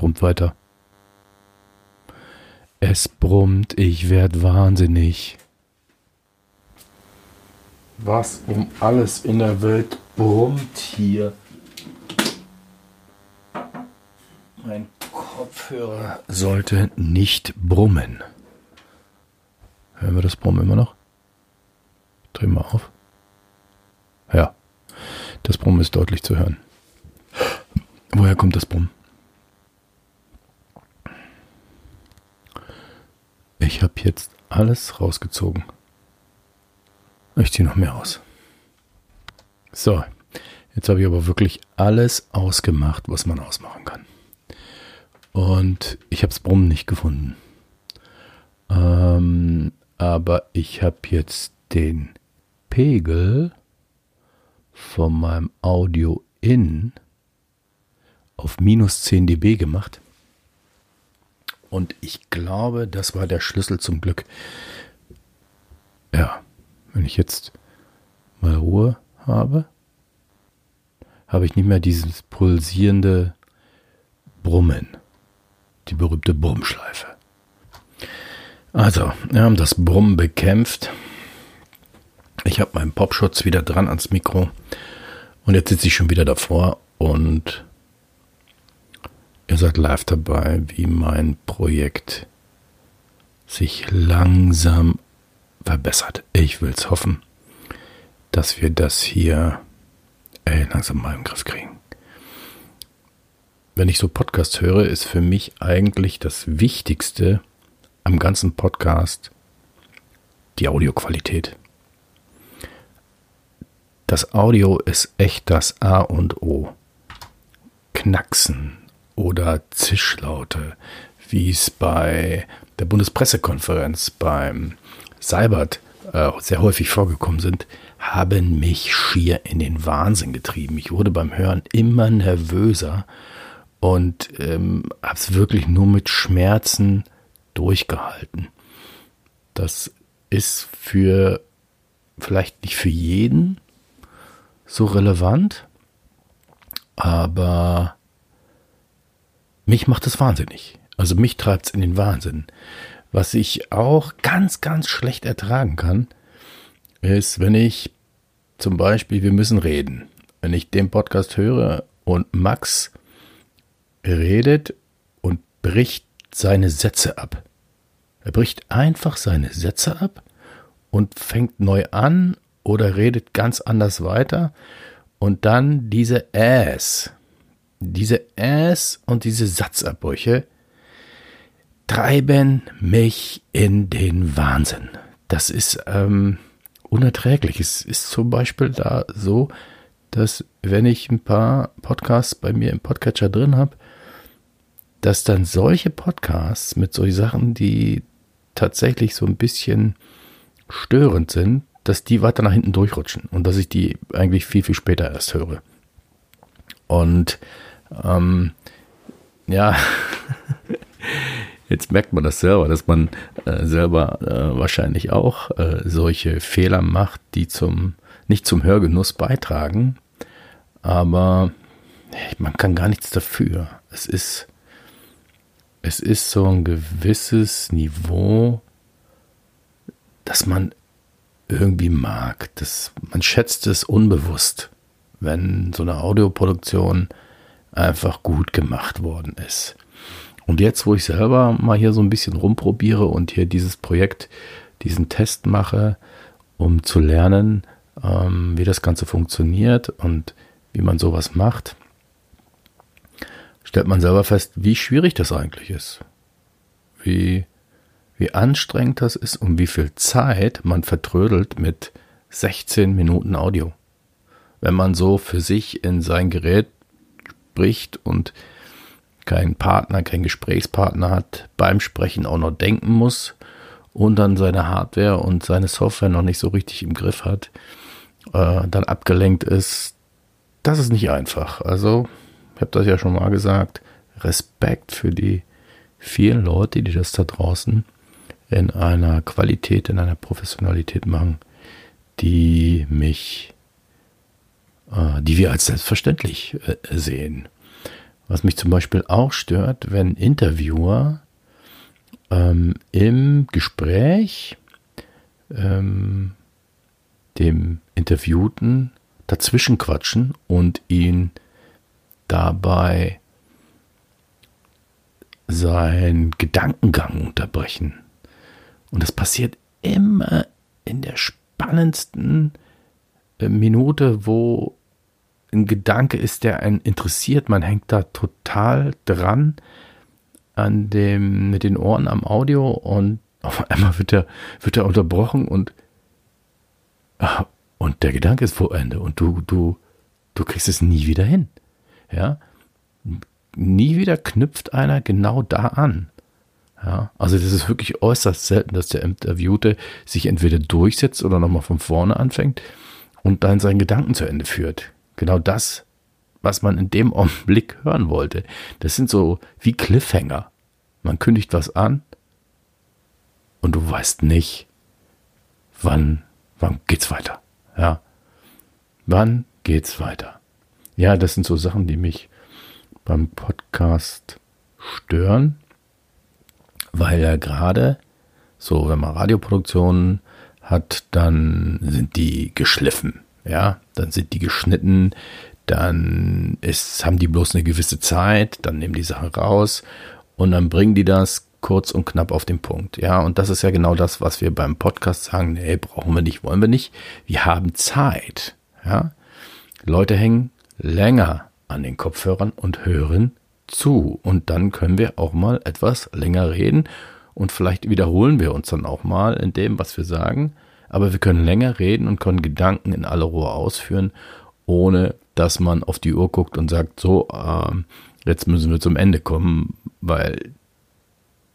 brummt weiter. Es brummt, ich werd wahnsinnig. Was um alles in der Welt brummt hier? Mein Kopfhörer sollte nicht brummen. Hören wir das Brummen immer noch? Drehen wir auf. Ja, das Brummen ist deutlich zu hören. Woher kommt das Brummen? Ich habe jetzt alles rausgezogen. Ich ziehe noch mehr aus. So, jetzt habe ich aber wirklich alles ausgemacht, was man ausmachen kann. Und ich habe das Brummen nicht gefunden. Ähm, aber ich habe jetzt den Pegel von meinem Audio in auf minus 10 dB gemacht. Und ich glaube, das war der Schlüssel zum Glück. Ja, wenn ich jetzt mal Ruhe habe, habe ich nicht mehr dieses pulsierende Brummen. Die berühmte Brummschleife. Also, wir haben das Brummen bekämpft. Ich habe meinen Popschutz wieder dran ans Mikro. Und jetzt sitze ich schon wieder davor und ihr seid live dabei, wie mein Projekt sich langsam verbessert. Ich will es hoffen, dass wir das hier ey, langsam mal im Griff kriegen. Wenn ich so Podcasts höre, ist für mich eigentlich das Wichtigste am ganzen Podcast die Audioqualität. Das Audio ist echt das A und O. Knacksen oder Zischlaute, wie es bei der Bundespressekonferenz beim Seibert äh, sehr häufig vorgekommen sind, haben mich schier in den Wahnsinn getrieben. Ich wurde beim Hören immer nervöser und ähm, habe es wirklich nur mit Schmerzen durchgehalten. Das ist für vielleicht nicht für jeden, so relevant, aber mich macht es wahnsinnig. Also mich treibt es in den Wahnsinn. Was ich auch ganz, ganz schlecht ertragen kann, ist, wenn ich zum Beispiel, wir müssen reden. Wenn ich den Podcast höre und Max redet und bricht seine Sätze ab. Er bricht einfach seine Sätze ab und fängt neu an oder redet ganz anders weiter. Und dann diese Äs, diese Äs und diese Satzabbrüche treiben mich in den Wahnsinn. Das ist ähm, unerträglich. Es ist zum Beispiel da so, dass wenn ich ein paar Podcasts bei mir im Podcatcher drin habe, dass dann solche Podcasts mit solchen Sachen, die tatsächlich so ein bisschen störend sind, dass die weiter nach hinten durchrutschen und dass ich die eigentlich viel, viel später erst höre. Und ähm, ja, jetzt merkt man das selber, dass man äh, selber äh, wahrscheinlich auch äh, solche Fehler macht, die zum nicht zum Hörgenuss beitragen, aber man kann gar nichts dafür. Es ist es ist so ein gewisses Niveau, das man irgendwie mag. Das, man schätzt es unbewusst, wenn so eine Audioproduktion einfach gut gemacht worden ist. Und jetzt, wo ich selber mal hier so ein bisschen rumprobiere und hier dieses Projekt, diesen Test mache, um zu lernen, ähm, wie das Ganze funktioniert und wie man sowas macht, stellt man selber fest, wie schwierig das eigentlich ist. Wie, wie anstrengend das ist und wie viel Zeit man vertrödelt mit 16 Minuten Audio. Wenn man so für sich in sein Gerät spricht und keinen Partner, keinen Gesprächspartner hat, beim Sprechen auch noch denken muss und dann seine Hardware und seine Software noch nicht so richtig im Griff hat, äh, dann abgelenkt ist, das ist nicht einfach. Also, ich habe das ja schon mal gesagt, Respekt für die vielen Leute, die das da draußen in einer Qualität, in einer Professionalität machen, die mich, die wir als selbstverständlich äh, sehen. Was mich zum Beispiel auch stört, wenn Interviewer ähm, im Gespräch ähm, dem Interviewten dazwischen quatschen und ihn dabei seinen Gedankengang unterbrechen. Und das passiert immer in der spannendsten äh, Minute, wo ein Gedanke ist, der einen interessiert. Man hängt da total dran an dem, mit den Ohren am Audio und auf einmal wird er, wird er unterbrochen und, ah, und der Gedanke ist vor Ende und du, du, du kriegst es nie wieder hin. Ja. Nie wieder knüpft einer genau da an. Ja, also das ist wirklich äußerst selten, dass der Interviewte sich entweder durchsetzt oder nochmal von vorne anfängt und dann seinen Gedanken zu Ende führt. Genau das, was man in dem Augenblick hören wollte. Das sind so wie Cliffhanger. Man kündigt was an und du weißt nicht, wann, wann geht's weiter. Ja. Wann geht's weiter? Ja, das sind so Sachen, die mich beim Podcast stören, weil ja gerade so, wenn man Radioproduktionen hat, dann sind die geschliffen. Ja, dann sind die geschnitten, dann ist, haben die bloß eine gewisse Zeit, dann nehmen die Sachen raus und dann bringen die das kurz und knapp auf den Punkt. Ja, und das ist ja genau das, was wir beim Podcast sagen. Nee, brauchen wir nicht, wollen wir nicht. Wir haben Zeit. Ja, Leute hängen länger an den Kopfhörern und hören zu. Und dann können wir auch mal etwas länger reden und vielleicht wiederholen wir uns dann auch mal in dem, was wir sagen aber wir können länger reden und können Gedanken in aller Ruhe ausführen, ohne dass man auf die Uhr guckt und sagt, so, äh, jetzt müssen wir zum Ende kommen, weil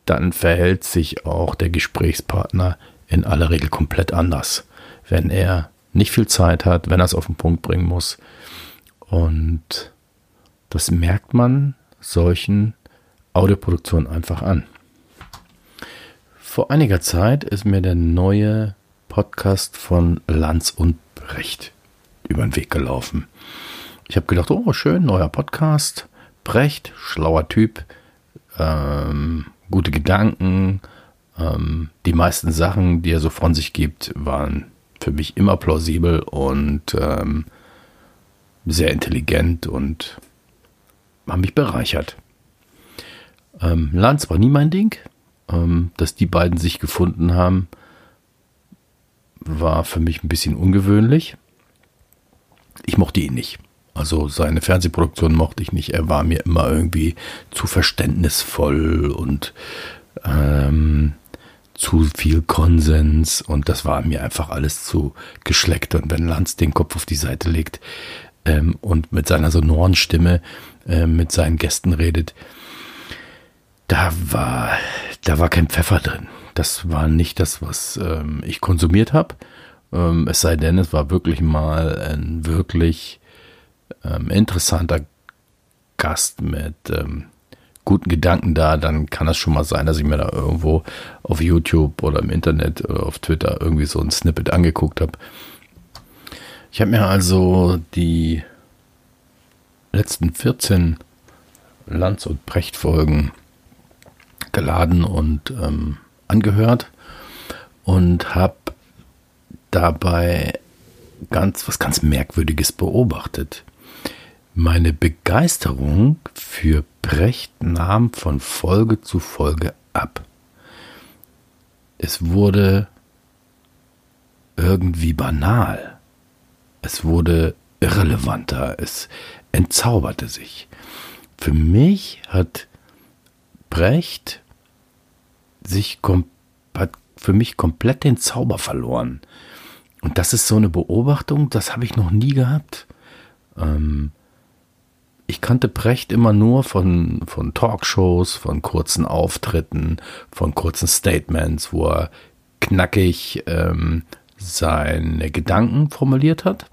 dann verhält sich auch der Gesprächspartner in aller Regel komplett anders, wenn er nicht viel Zeit hat, wenn er es auf den Punkt bringen muss. Und das merkt man solchen Audioproduktionen einfach an. Vor einiger Zeit ist mir der neue Podcast von Lanz und Brecht über den Weg gelaufen. Ich habe gedacht, oh, schön, neuer Podcast. Brecht, schlauer Typ, ähm, gute Gedanken. Ähm, die meisten Sachen, die er so von sich gibt, waren für mich immer plausibel und ähm, sehr intelligent und haben mich bereichert. Ähm, Lanz war nie mein Ding. Ähm, dass die beiden sich gefunden haben, war für mich ein bisschen ungewöhnlich. Ich mochte ihn nicht. Also seine Fernsehproduktion mochte ich nicht. Er war mir immer irgendwie zu verständnisvoll und ähm, zu viel Konsens und das war mir einfach alles zu geschleckt. Und wenn Lanz den Kopf auf die Seite legt ähm, und mit seiner sonoren Stimme äh, mit seinen Gästen redet, da war, da war kein Pfeffer drin. Das war nicht das, was ähm, ich konsumiert habe. Ähm, es sei denn, es war wirklich mal ein wirklich ähm, interessanter Gast mit ähm, guten Gedanken da, dann kann das schon mal sein, dass ich mir da irgendwo auf YouTube oder im Internet oder auf Twitter irgendwie so ein Snippet angeguckt habe. Ich habe mir also die letzten 14 Lanz- und Brecht-Folgen geladen und ähm, angehört und habe dabei ganz was ganz Merkwürdiges beobachtet. Meine Begeisterung für Brecht nahm von Folge zu Folge ab. Es wurde irgendwie banal. Es wurde irrelevanter. Es entzauberte sich. Für mich hat Brecht sich hat für mich komplett den Zauber verloren. Und das ist so eine Beobachtung, das habe ich noch nie gehabt. Ähm, ich kannte Brecht immer nur von, von Talkshows, von kurzen Auftritten, von kurzen Statements, wo er knackig ähm, seine Gedanken formuliert hat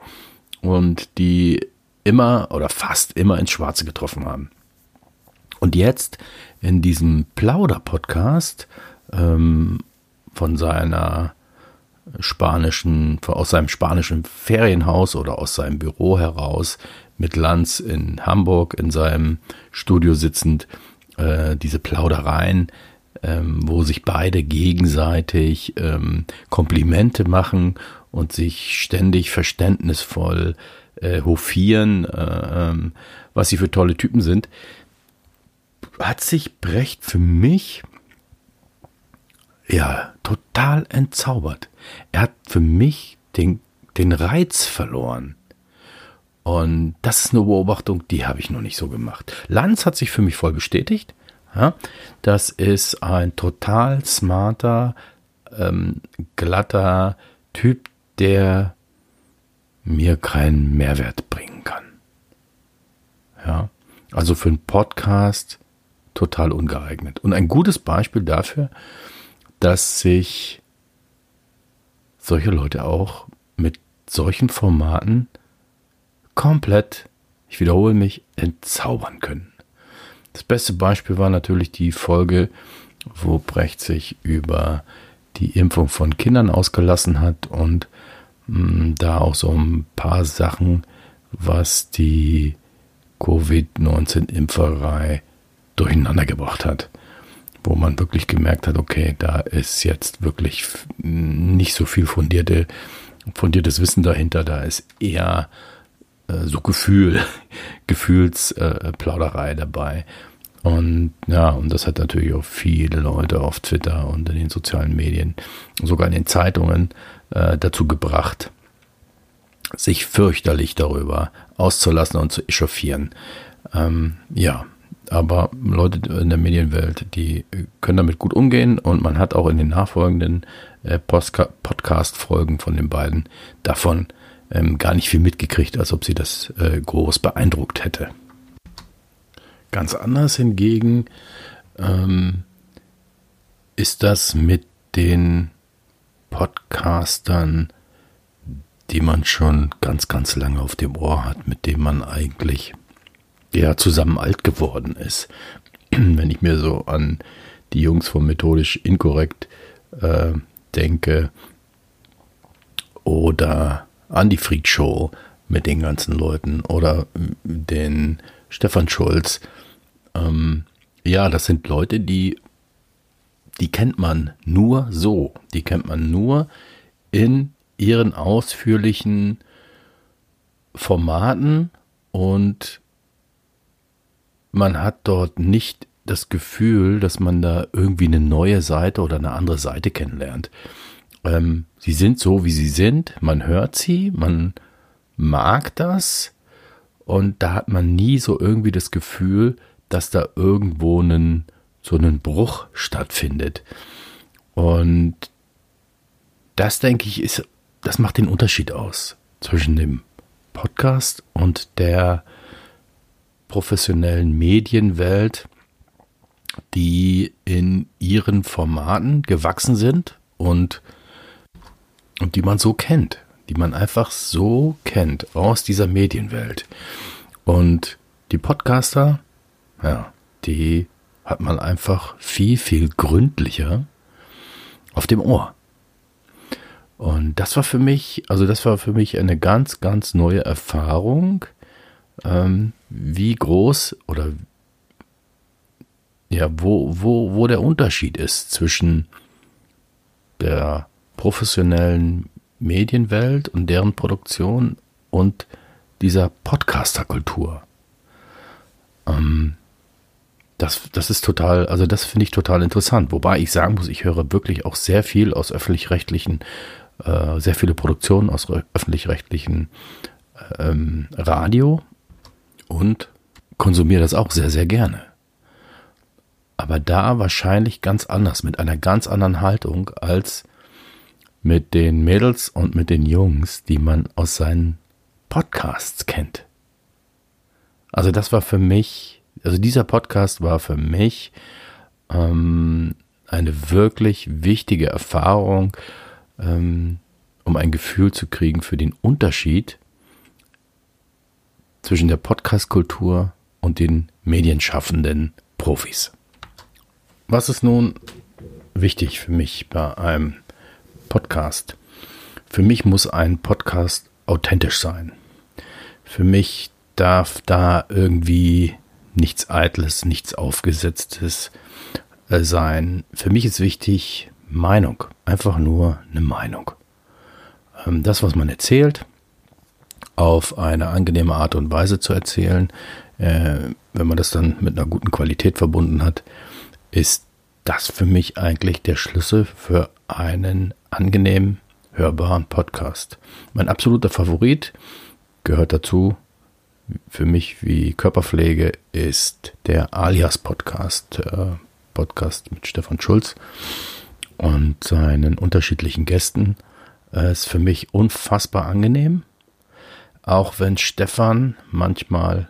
und die immer oder fast immer ins Schwarze getroffen haben. Und jetzt in diesem Plauder-Podcast ähm, von seiner spanischen, aus seinem spanischen Ferienhaus oder aus seinem Büro heraus mit Lanz in Hamburg in seinem Studio sitzend, äh, diese Plaudereien, ähm, wo sich beide gegenseitig ähm, Komplimente machen und sich ständig verständnisvoll äh, hofieren, äh, ähm, was sie für tolle Typen sind, hat sich Brecht für mich ja total entzaubert. Er hat für mich den, den Reiz verloren. Und das ist eine Beobachtung, die habe ich noch nicht so gemacht. Lanz hat sich für mich voll bestätigt. Ja, das ist ein total smarter, ähm, glatter Typ, der mir keinen Mehrwert bringen kann. Ja, also für einen Podcast total ungeeignet. Und ein gutes Beispiel dafür, dass sich solche Leute auch mit solchen Formaten komplett, ich wiederhole mich, entzaubern können. Das beste Beispiel war natürlich die Folge, wo Brecht sich über die Impfung von Kindern ausgelassen hat und mh, mm, da auch so ein paar Sachen, was die Covid-19-Impferei durcheinander gebracht hat. Wo man wirklich gemerkt hat, okay, da ist jetzt wirklich nicht so viel fundierte, fundiertes Wissen dahinter, da ist eher äh, so Gefühl, Gefühlsplauderei äh, dabei. Und ja, und das hat natürlich auch viele Leute auf Twitter und in den sozialen Medien, sogar in den Zeitungen, äh, dazu gebracht, sich fürchterlich darüber auszulassen und zu echauffieren. Ähm, ja, aber Leute in der Medienwelt, die können damit gut umgehen und man hat auch in den nachfolgenden äh, Podcast-Folgen von den beiden davon ähm, gar nicht viel mitgekriegt, als ob sie das äh, groß beeindruckt hätte. Ganz anders hingegen ähm, ist das mit den Podcastern, die man schon ganz, ganz lange auf dem Ohr hat, mit denen man eigentlich ja zusammen alt geworden ist. Wenn ich mir so an die Jungs von Methodisch Inkorrekt äh, denke oder an die Freak Show mit den ganzen Leuten oder den Stefan Schulz. Ähm, ja, das sind Leute, die, die kennt man nur so. Die kennt man nur in ihren ausführlichen Formaten und man hat dort nicht das Gefühl, dass man da irgendwie eine neue Seite oder eine andere Seite kennenlernt. Ähm, sie sind so, wie sie sind, man hört sie, man mag das und da hat man nie so irgendwie das Gefühl, dass da irgendwo einen, so einen Bruch stattfindet. Und das, denke ich, ist, das macht den Unterschied aus zwischen dem Podcast und der professionellen Medienwelt, die in ihren Formaten gewachsen sind und, und die man so kennt, die man einfach so kennt aus dieser Medienwelt. Und die Podcaster, ja, die hat man einfach viel, viel gründlicher auf dem Ohr. Und das war für mich, also das war für mich eine ganz, ganz neue Erfahrung, ähm, wie groß oder ja, wo, wo, wo der Unterschied ist zwischen der professionellen Medienwelt und deren Produktion und dieser Podcaster-Kultur. Ähm, das, das ist total, also das finde ich total interessant. Wobei ich sagen muss, ich höre wirklich auch sehr viel aus öffentlich-rechtlichen, äh, sehr viele Produktionen aus öffentlich-rechtlichen ähm, Radio und konsumiere das auch sehr, sehr gerne. Aber da wahrscheinlich ganz anders, mit einer ganz anderen Haltung als mit den Mädels und mit den Jungs, die man aus seinen Podcasts kennt. Also das war für mich, also dieser Podcast war für mich ähm, eine wirklich wichtige Erfahrung, ähm, um ein Gefühl zu kriegen für den Unterschied zwischen der Podcast-Kultur und den medienschaffenden Profis. Was ist nun wichtig für mich bei einem Podcast? Für mich muss ein Podcast authentisch sein. Für mich darf da irgendwie nichts Eitles, nichts Aufgesetztes äh, sein. Für mich ist wichtig Meinung, einfach nur eine Meinung. Ähm, das, was man erzählt, auf eine angenehme Art und Weise zu erzählen, äh, wenn man das dann mit einer guten Qualität verbunden hat, ist das für mich eigentlich der Schlüssel für einen angenehmen, hörbaren Podcast. Mein absoluter Favorit gehört dazu, für mich wie Körperpflege, ist der Alias Podcast, äh, Podcast mit Stefan Schulz und seinen unterschiedlichen Gästen. Äh, ist für mich unfassbar angenehm, auch wenn Stefan manchmal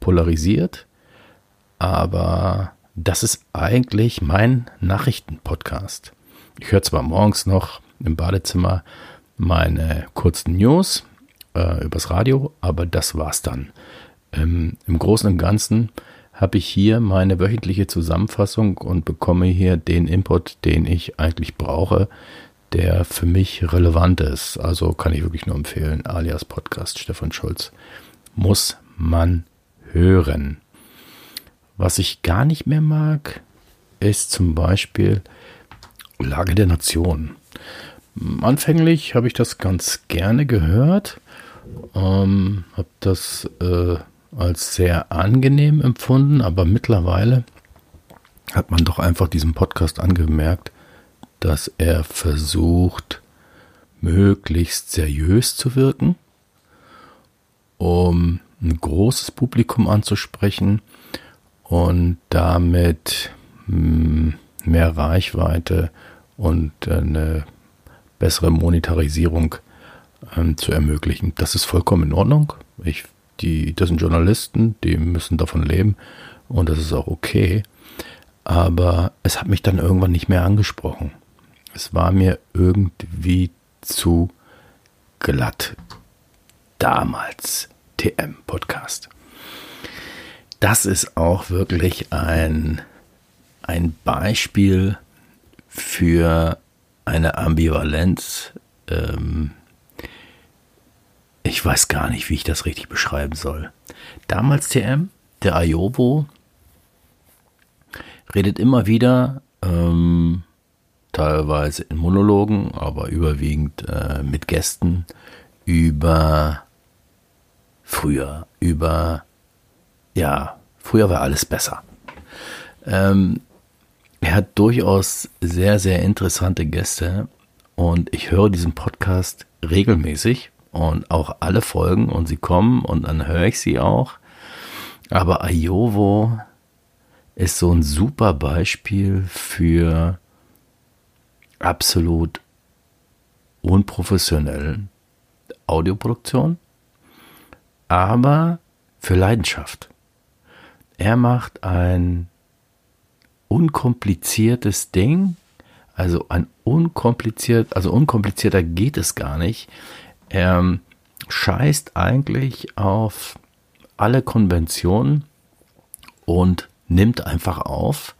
polarisiert, aber das ist eigentlich mein Nachrichtenpodcast. Ich höre zwar morgens noch im Badezimmer meine kurzen News äh, übers Radio, aber das war's dann. Ähm, Im Großen und Ganzen habe ich hier meine wöchentliche Zusammenfassung und bekomme hier den Input, den ich eigentlich brauche, der für mich relevant ist. Also kann ich wirklich nur empfehlen, alias Podcast Stefan Schulz. Muss man hören. Was ich gar nicht mehr mag, ist zum Beispiel Lage der Nation. Anfänglich habe ich das ganz gerne gehört, ähm, habe das äh, als sehr angenehm empfunden, aber mittlerweile hat man doch einfach diesem Podcast angemerkt, dass er versucht, möglichst seriös zu wirken, um ein großes Publikum anzusprechen und damit hm, mehr Reichweite und eine bessere Monetarisierung ähm, zu ermöglichen. Das ist vollkommen in Ordnung. Ich, die, das sind Journalisten, die müssen davon leben und das ist auch okay. Aber es hat mich dann irgendwann nicht mehr angesprochen. Es war mir irgendwie zu glatt. Damals TM-Podcast. Das ist auch wirklich ein, ein Beispiel für eine Ambivalenz. Ähm, ich weiß gar nicht, wie ich das richtig beschreiben soll. Damals TM, der Ayobo, redet immer wieder, ähm, teilweise in Monologen, aber überwiegend äh, mit Gästen, über früher, über, ja, früher war alles besser. Ähm, er hat durchaus sehr, sehr interessante Gäste und ich höre diesen Podcast regelmäßig und auch alle Folgen und sie kommen und dann höre ich sie auch. Aber Ayovo ist so ein super Beispiel für absolut unprofessionellen Audioproduktion aber für Leidenschaft. Er macht ein unkompliziertes Ding, also ein unkompliziert, also unkomplizierter geht es gar nicht. Er scheißt eigentlich auf alle Konventionen und nimmt einfach auf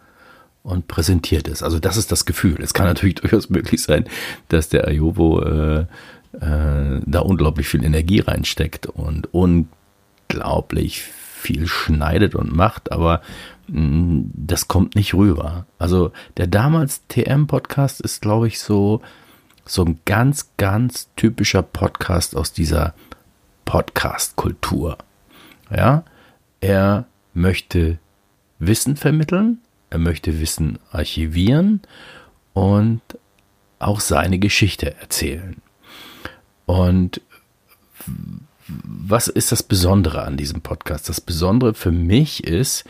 und präsentiert es. Also das ist das Gefühl. Es kann natürlich durchaus möglich sein, dass der Ayobo äh, äh, da unglaublich viel Energie reinsteckt und unglaublich viel schneidet und macht, aber mh, mm, das kommt nicht rüber. Also der damals TM-Podcast ist, glaube ich, so, so ein ganz, ganz typischer Podcast aus dieser Podcast-Kultur. Ja, er möchte Wissen vermitteln, er möchte Wissen archivieren und auch seine Geschichte erzählen. Und was ist das Besondere an diesem Podcast? Das Besondere für mich ist,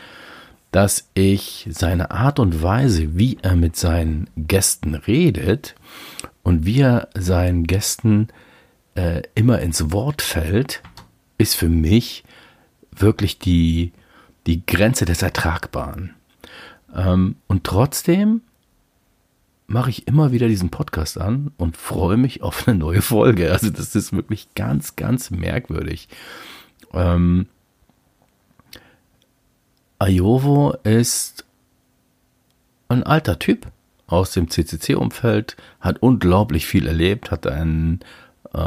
dass ich seine Art und Weise, wie er mit seinen Gästen redet und wie er seinen Gästen äh, immer ins Wort fällt, ist für mich wirklich die, die Grenze des Ertragbaren. Ähm, und trotzdem mache ich immer wieder diesen Podcast an und freue mich auf eine neue Folge. Also das ist wirklich ganz, ganz merkwürdig. Ähm, Ayovo ist ein alter Typ aus dem CCC-Umfeld, hat unglaublich viel erlebt, hat ein, äh,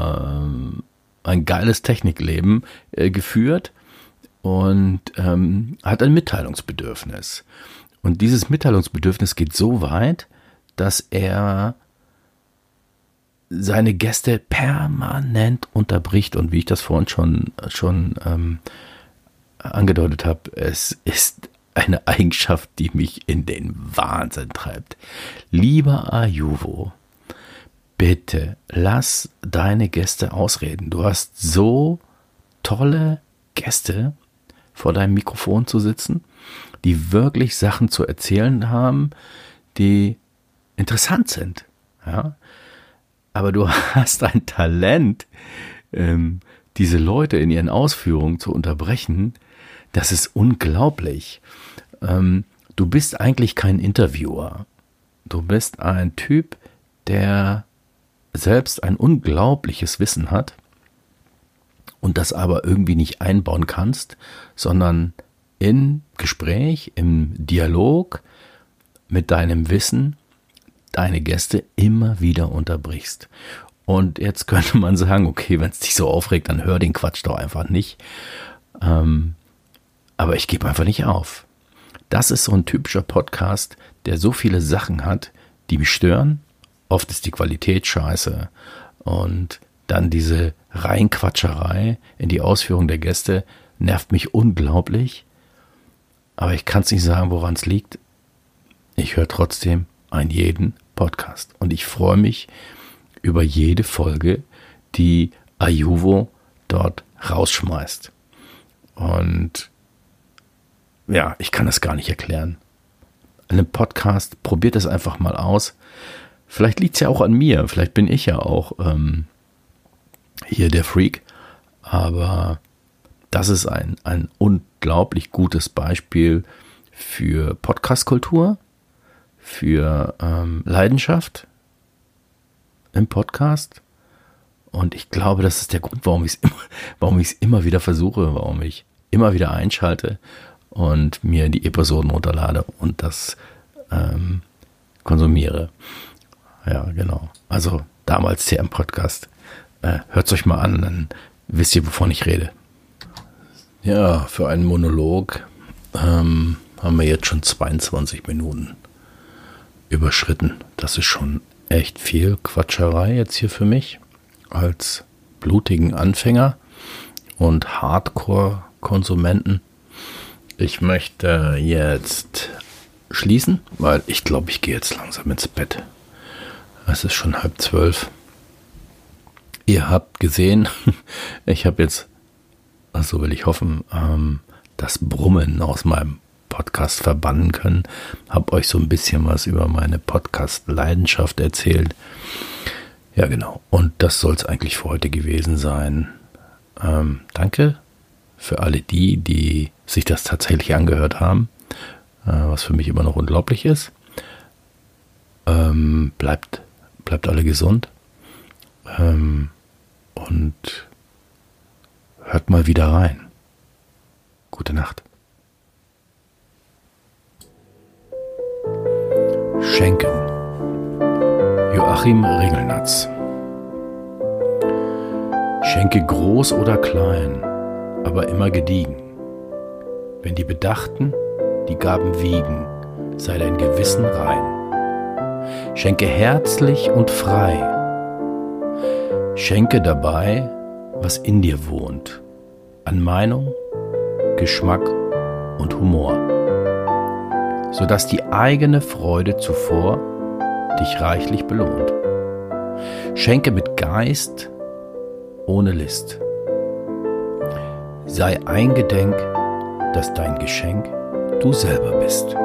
ein geiles Technikleben äh, geführt und ähm, hat ein Mitteilungsbedürfnis. Und dieses Mitteilungsbedürfnis geht so weit, dass er seine Gäste permanent unterbricht und wie ich das vorhin schon, schon ähm, angedeutet habe, es ist eine Eigenschaft, die mich in den Wahnsinn treibt. Lieber Ayuvo, bitte lass deine Gäste ausreden. Du hast so tolle Gäste vor deinem Mikrofon zu sitzen, die wirklich Sachen zu erzählen haben, die interessant sind. Ja? Aber du hast ein Talent, ähm, diese Leute in ihren Ausführungen zu unterbrechen. Das ist unglaublich. Ähm, du bist eigentlich kein Interviewer. Du bist ein Typ, der selbst ein unglaubliches Wissen hat und das aber irgendwie nicht einbauen kannst, sondern in Gespräch, im Dialog mit deinem Wissen deine Gäste immer wieder unterbrichst. Und jetzt könnte man sagen, okay, wenn es dich so aufregt, dann hör den Quatsch doch einfach nicht. Ähm, aber ich gebe einfach nicht auf. Das ist so ein typischer Podcast, der so viele Sachen hat, die mich stören. Oft ist die Qualität scheiße. Und dann diese Reinquatscherei in die Ausführung der Gäste nervt mich unglaublich. Aber ich kann es nicht sagen, woran es liegt. Ich höre trotzdem einen jeden Podcast. Und ich freue mich über jede Folge, die Ayuvo dort rausschmeißt. Und ja, ich kann das gar nicht erklären. Einem Podcast, probiert es einfach mal aus. Vielleicht liegt es ja auch an mir, vielleicht bin ich ja auch ähm, hier der Freak, aber das ist ein, ein unglaublich gutes Beispiel für Podcast-Kultur für ähm, Leidenschaft im Podcast. Und ich glaube, das ist der Grund, warum ich es immer, warum ich es immer wieder versuche, warum ich immer wieder einschalte und mir die Episoden runterlade und das ähm, konsumiere. Ja, genau. Also damals hier im Podcast. Äh, Hört es euch mal an, dann wisst ihr, wovon ich rede. Ja, für einen Monolog ähm, haben wir jetzt schon 22 Minuten überschritten. Das ist schon echt viel Quatscherei jetzt hier für mich als blutigen Anfänger und Hardcore-Konsumenten. Ich möchte jetzt schließen, weil ich glaube, ich gehe jetzt langsam ins Bett. Es ist schon halb zwölf. Ihr habt gesehen, ich habe jetzt, also will ich hoffen, ähm, das Brummen aus meinem Podcast verbannen können. Habe euch so ein bisschen was über meine Podcast-Leidenschaft erzählt. Ja, genau. Und das soll es eigentlich für heute gewesen sein. Ähm, danke für alle die, die sich das tatsächlich angehört haben, äh, was für mich immer noch unglaublich ist. Ähm, bleibt, bleibt alle gesund. Ähm, und hört mal wieder rein. Gute Nacht. Schenken. Joachim Ringelnatz. Schenke groß oder klein, aber immer gediegen. Wenn die Bedachten die Gaben wiegen, sei dein Gewissen rein. Schenke herzlich und frei. Schenke dabei, was in dir wohnt, an Meinung, Geschmack und Humor sodass die eigene Freude zuvor dich reichlich belohnt. Schenke mit Geist, ohne List. Sei eingedenk, dass dein Geschenk du selber bist.